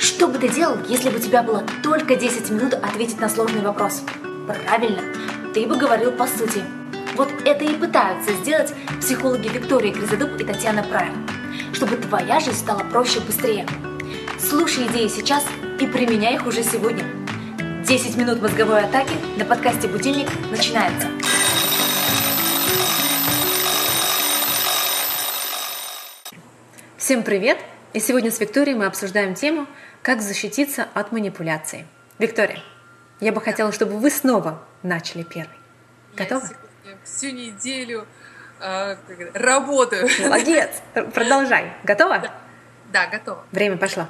Что бы ты делал, если бы у тебя было только 10 минут ответить на сложный вопрос? Правильно, ты бы говорил по сути. Вот это и пытаются сделать психологи Виктория Гризодуб и Татьяна Прайм, чтобы твоя жизнь стала проще и быстрее. Слушай идеи сейчас и применяй их уже сегодня. 10 минут мозговой атаки на подкасте «Будильник» начинается. Всем привет! И сегодня с Викторией мы обсуждаем тему «Как защититься от манипуляций». Виктория, я бы хотела, чтобы вы снова начали первый. Готовы? Я всю неделю э, работаю. Молодец! Продолжай. Готова? Да, да готова. Время пошло.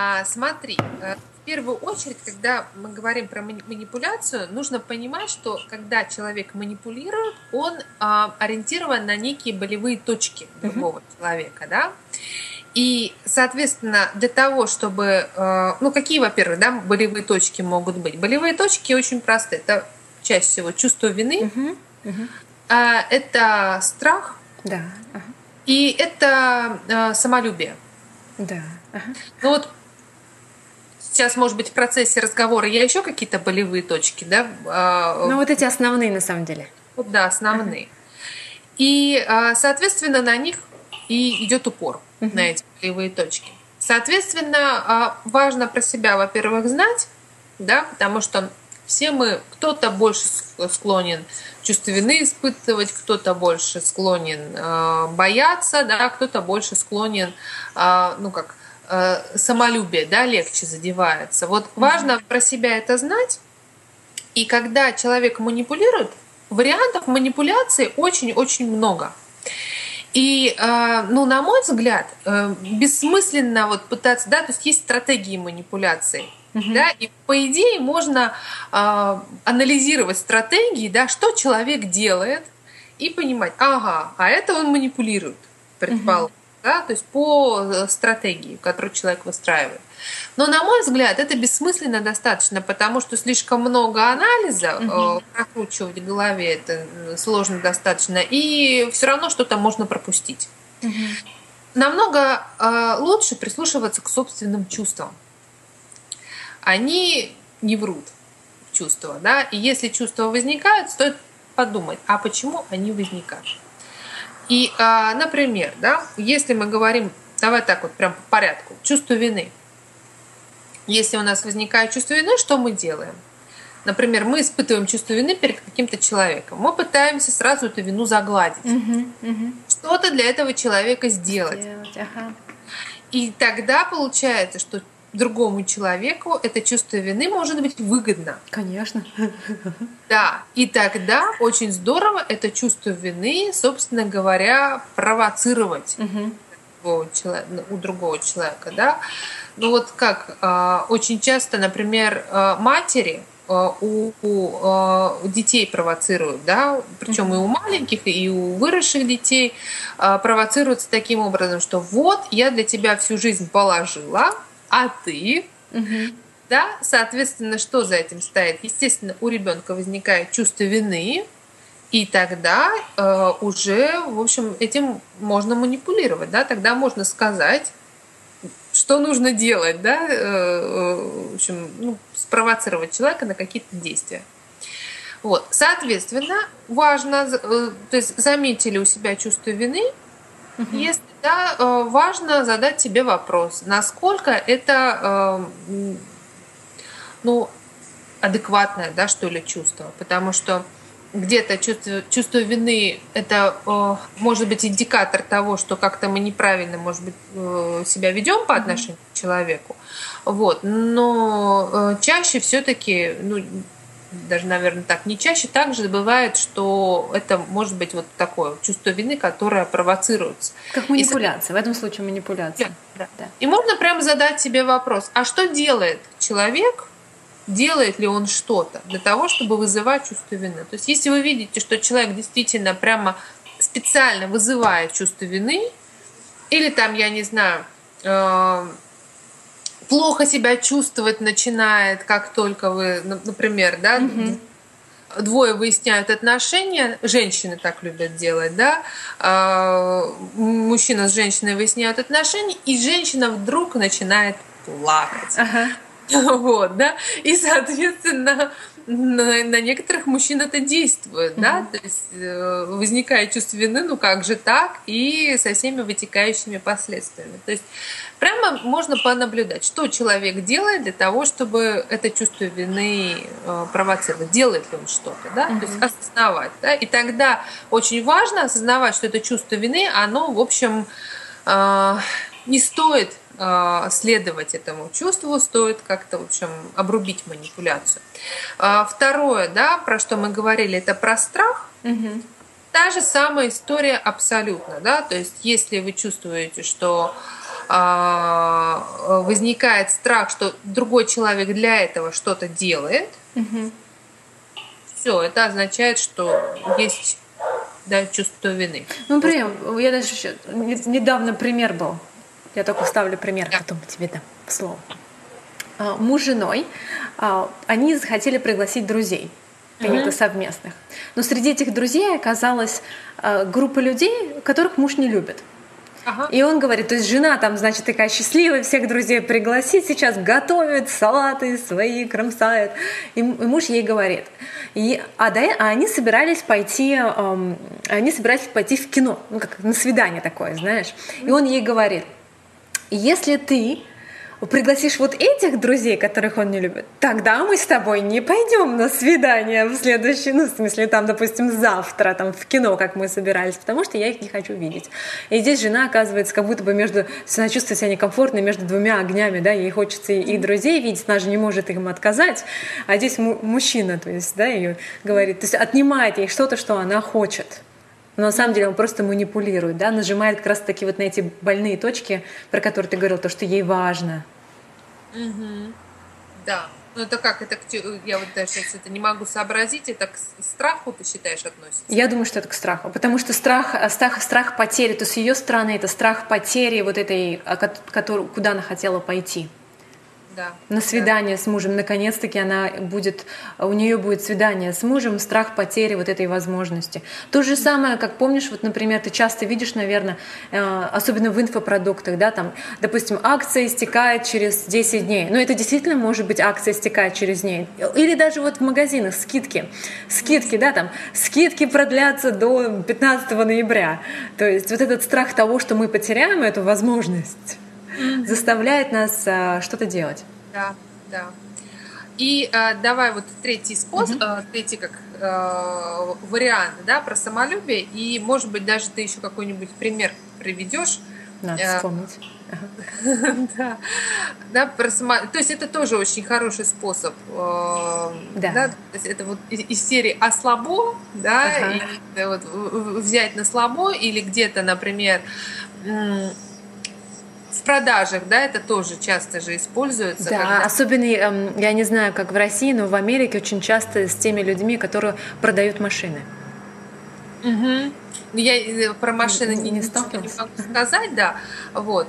А, смотри, э, в первую очередь, когда мы говорим про манипуляцию, нужно понимать, что когда человек манипулирует, он а, ориентирован на некие болевые точки другого uh-huh. человека, да. И, соответственно, для того, чтобы... Э, ну, какие, во-первых, да, болевые точки могут быть? Болевые точки очень простые. Это чаще всего чувство вины, uh-huh. Uh-huh. это страх, да. uh-huh. и это э, самолюбие. Да. Ага. Ну вот сейчас, может быть, в процессе разговора я еще какие-то болевые точки, да? А, ну, вот эти основные, на самом деле. Вот, да, основные. И, а, соответственно, на них и идет упор, на эти болевые точки. Соответственно, а, важно про себя, во-первых, знать, да, потому что все мы, кто-то больше склонен чувство вины испытывать, кто-то больше склонен э, бояться, да, кто-то больше склонен, э, ну как, самолюбие, да, легче задевается. Вот важно про себя это знать. И когда человек манипулирует, вариантов манипуляции очень-очень много. И, э, ну, на мой взгляд, э, бессмысленно вот пытаться, да, то есть есть стратегии манипуляции, угу. да, и по идее можно анализировать стратегии, да, что человек делает, и понимать, ага, а это он манипулирует, предположим. Угу да, то есть по э, стратегии, которую человек выстраивает. Но, на мой взгляд, это бессмысленно достаточно, потому что слишком много анализа угу. прокручивать в голове это сложно достаточно, и все равно что-то можно пропустить. Угу. Намного э, лучше прислушиваться к собственным чувствам. Они не врут чувства, да, и если чувства возникают, стоит подумать, а почему они возникают. И, а, например, да, если мы говорим, давай так вот прям по порядку, чувство вины. Если у нас возникает чувство вины, что мы делаем? Например, мы испытываем чувство вины перед каким-то человеком. Мы пытаемся сразу эту вину загладить. Угу, угу. Что-то для этого человека сделать. сделать ага. И тогда получается, что другому человеку это чувство вины может быть выгодно. Конечно. Да, и тогда очень здорово это чувство вины, собственно говоря, провоцировать угу. у другого человека, да. Ну вот как а, очень часто, например, а, матери а, у, у детей провоцируют, да, причем и у маленьких, и у выросших детей провоцируются таким образом, что вот я для тебя всю жизнь положила, а ты, угу. да, соответственно, что за этим стоит? Естественно, у ребенка возникает чувство вины, и тогда э, уже, в общем, этим можно манипулировать, да, тогда можно сказать, что нужно делать, да, э, э в общем, ну, спровоцировать человека на какие-то действия. Вот, соответственно, важно, э, то есть заметили у себя чувство вины, Угу. Если да, э, важно задать себе вопрос, насколько это э, ну, адекватное, да, что ли, чувство. Потому что где-то чувство, чувство вины это э, может быть индикатор того, что как-то мы неправильно, может быть, себя ведем по отношению mm-hmm. к человеку. Вот. Но чаще все-таки ну, даже, наверное, так не чаще, также бывает, что это может быть вот такое чувство вины, которое провоцируется. Как манипуляция, и, в этом случае манипуляция. Да, да. И можно прямо задать себе вопрос, а что делает человек, делает ли он что-то для того, чтобы вызывать чувство вины. То есть если вы видите, что человек действительно прямо специально вызывает чувство вины, или там, я не знаю, э, плохо себя чувствовать начинает, как только вы, например, да, угу. двое выясняют отношения, женщины так любят делать, да, а, мужчина с женщиной выясняют отношения, и женщина вдруг начинает плакать. Ага. Вот, да, и, соответственно, на, на некоторых мужчин это действует, mm-hmm. да, то есть э, возникает чувство вины, ну как же так, и со всеми вытекающими последствиями. То есть прямо можно понаблюдать, что человек делает для того, чтобы это чувство вины э, провоцировать, делает ли он что-то, да, mm-hmm. то есть осознавать, да, и тогда очень важно осознавать, что это чувство вины, оно, в общем, э, не стоит следовать этому чувству, стоит как-то, в общем, обрубить манипуляцию. А, второе, да, про что мы говорили, это про страх. Угу. Та же самая история абсолютно, да, то есть если вы чувствуете, что а, возникает страх, что другой человек для этого что-то делает, угу. все, это означает, что есть да, чувство вины. Ну, например, я даже еще недавно пример был. Я только ставлю пример, потом тебе дам слово. А, муж с женой, а, они захотели пригласить друзей каких-то совместных. Но среди этих друзей оказалась а, группа людей, которых муж не любит. Ага. И он говорит, то есть жена там, значит, такая счастливая, всех друзей пригласить, сейчас готовит салаты свои, кромсает. И, и муж ей говорит. И, а, да, а они собирались пойти, эм, они собирались пойти в кино, ну как на свидание такое, знаешь. И он ей говорит, если ты пригласишь вот этих друзей, которых он не любит, тогда мы с тобой не пойдем на свидание в следующий, ну, в смысле, там, допустим, завтра, там, в кино, как мы собирались, потому что я их не хочу видеть. И здесь жена оказывается как будто бы между, она чувствует себя некомфортно между двумя огнями, да, ей хочется и друзей видеть, она же не может им отказать, а здесь мужчина, то есть, да, ее говорит, то есть отнимает ей что-то, что она хочет но на самом деле он просто манипулирует, да, нажимает как раз таки вот на эти больные точки, про которые ты говорил, то, что ей важно. Угу. Да. Ну это как? Это я вот даже сейчас это не могу сообразить. Это к страху ты считаешь относится? Я думаю, что это к страху, потому что страх, страх, страх потери, то с ее стороны это страх потери вот этой, который, куда она хотела пойти да. на свидание да. с мужем. Наконец-таки она будет, у нее будет свидание с мужем, страх потери вот этой возможности. То же самое, как помнишь, вот, например, ты часто видишь, наверное, э, особенно в инфопродуктах, да, там, допустим, акция истекает через 10 дней. Но это действительно может быть акция истекает через дней. Или даже вот в магазинах скидки. Скидки, да, там, скидки продлятся до 15 ноября. То есть вот этот страх того, что мы потеряем эту возможность заставляет нас а, что-то делать. Да, да. И а, давай вот третий способ, а, третий как а, вариант, да, про самолюбие. И, может быть, даже ты еще какой-нибудь пример приведешь. Надо а, вспомнить. да, да, про само... то есть это тоже очень хороший способ, э, да. да, то есть это вот из, серии «А слабо», да, ага. и, вот, взять на слабо или где-то, например, в продажах, да, это тоже часто же используется. Да, когда... особенно, эм, я не знаю, как в России, но в Америке очень часто с теми людьми, которые продают машины. Угу. Я э, про машины не, не, не могу сказать, да, вот.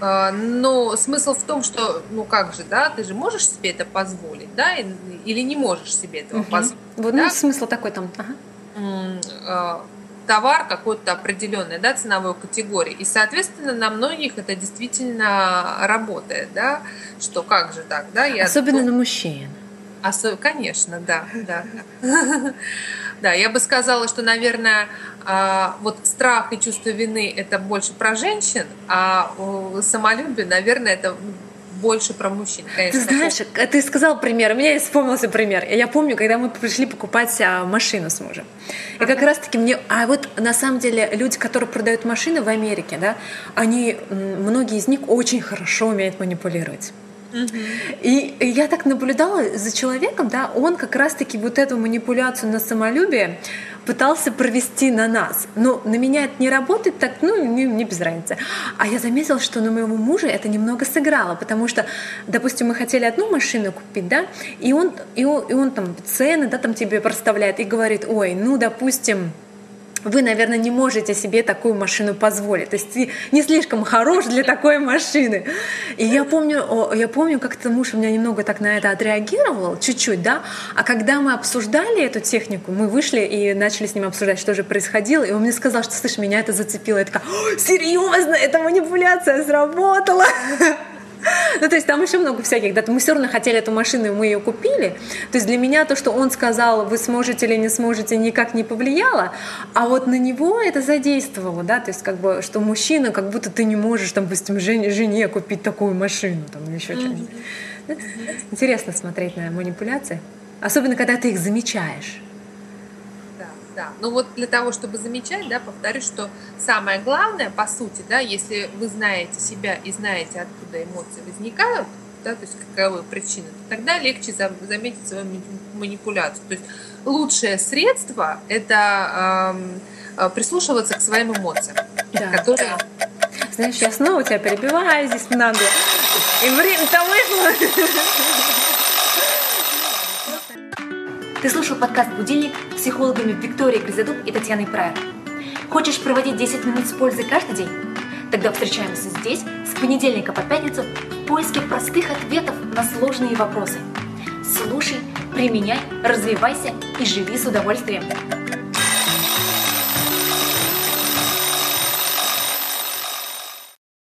А, но смысл в том, что, ну как же, да, ты же можешь себе это позволить, да, или не можешь себе этого угу. позволить. Вот, да? ну, смысл такой там. Ага товар какой-то определенной да, ценовой категории. И, соответственно, на многих это действительно работает, да, что как же так, да? Я Особенно на мужчин. Осо... Конечно, да, да. Да, я бы сказала, что, наверное, а, вот страх и чувство вины это больше про женщин, а самолюбие, наверное, это больше про мужчин, конечно. Ты знаешь, ты сказал пример, у меня вспомнился пример. Я помню, когда мы пришли покупать а, машину с мужем. И как раз-таки мне... А вот на самом деле люди, которые продают машины в Америке, да, они, многие из них очень хорошо умеют манипулировать. И я так наблюдала за человеком, да, он как раз-таки вот эту манипуляцию на самолюбие пытался провести на нас. Но на меня это не работает так, ну, не, не без разницы. А я заметила, что на моего мужа это немного сыграло, потому что, допустим, мы хотели одну машину купить, да, и он, и он, и он там цены, да, там тебе проставляет и говорит, ой, ну, допустим, вы, наверное, не можете себе такую машину позволить. То есть ты не слишком хорош для такой машины. И я помню, я помню, как-то муж у меня немного так на это отреагировал, чуть-чуть, да. А когда мы обсуждали эту технику, мы вышли и начали с ним обсуждать, что же происходило, и он мне сказал, что, слышь, меня это зацепило. Я такая, серьезно, эта манипуляция сработала. Ну, то есть там еще много всяких. Да, мы все равно хотели эту машину, и мы ее купили. То есть для меня то, что он сказал, вы сможете или не сможете, никак не повлияло. А вот на него это задействовало, да, то есть как бы, что мужчина, как будто ты не можешь, там, допустим, жене, жене купить такую машину, там, или еще что-нибудь. Интересно смотреть на манипуляции. Особенно, когда ты их замечаешь да. Ну вот для того, чтобы замечать, да, повторюсь, что самое главное, по сути, да, если вы знаете себя и знаете, откуда эмоции возникают, да, то есть каковы причины, то тогда легче заметить свою манипуляцию. То есть лучшее средство – это э, прислушиваться к своим эмоциям, да. которые… Знаешь, я снова тебя перебиваю здесь надо. И время-то вышло. Ты слушал подкаст «Будильник» с психологами Викторией Гризадуб и Татьяной Прайер. Хочешь проводить 10 минут с пользой каждый день? Тогда встречаемся здесь с понедельника по пятницу в поиске простых ответов на сложные вопросы. Слушай, применяй, развивайся и живи с удовольствием.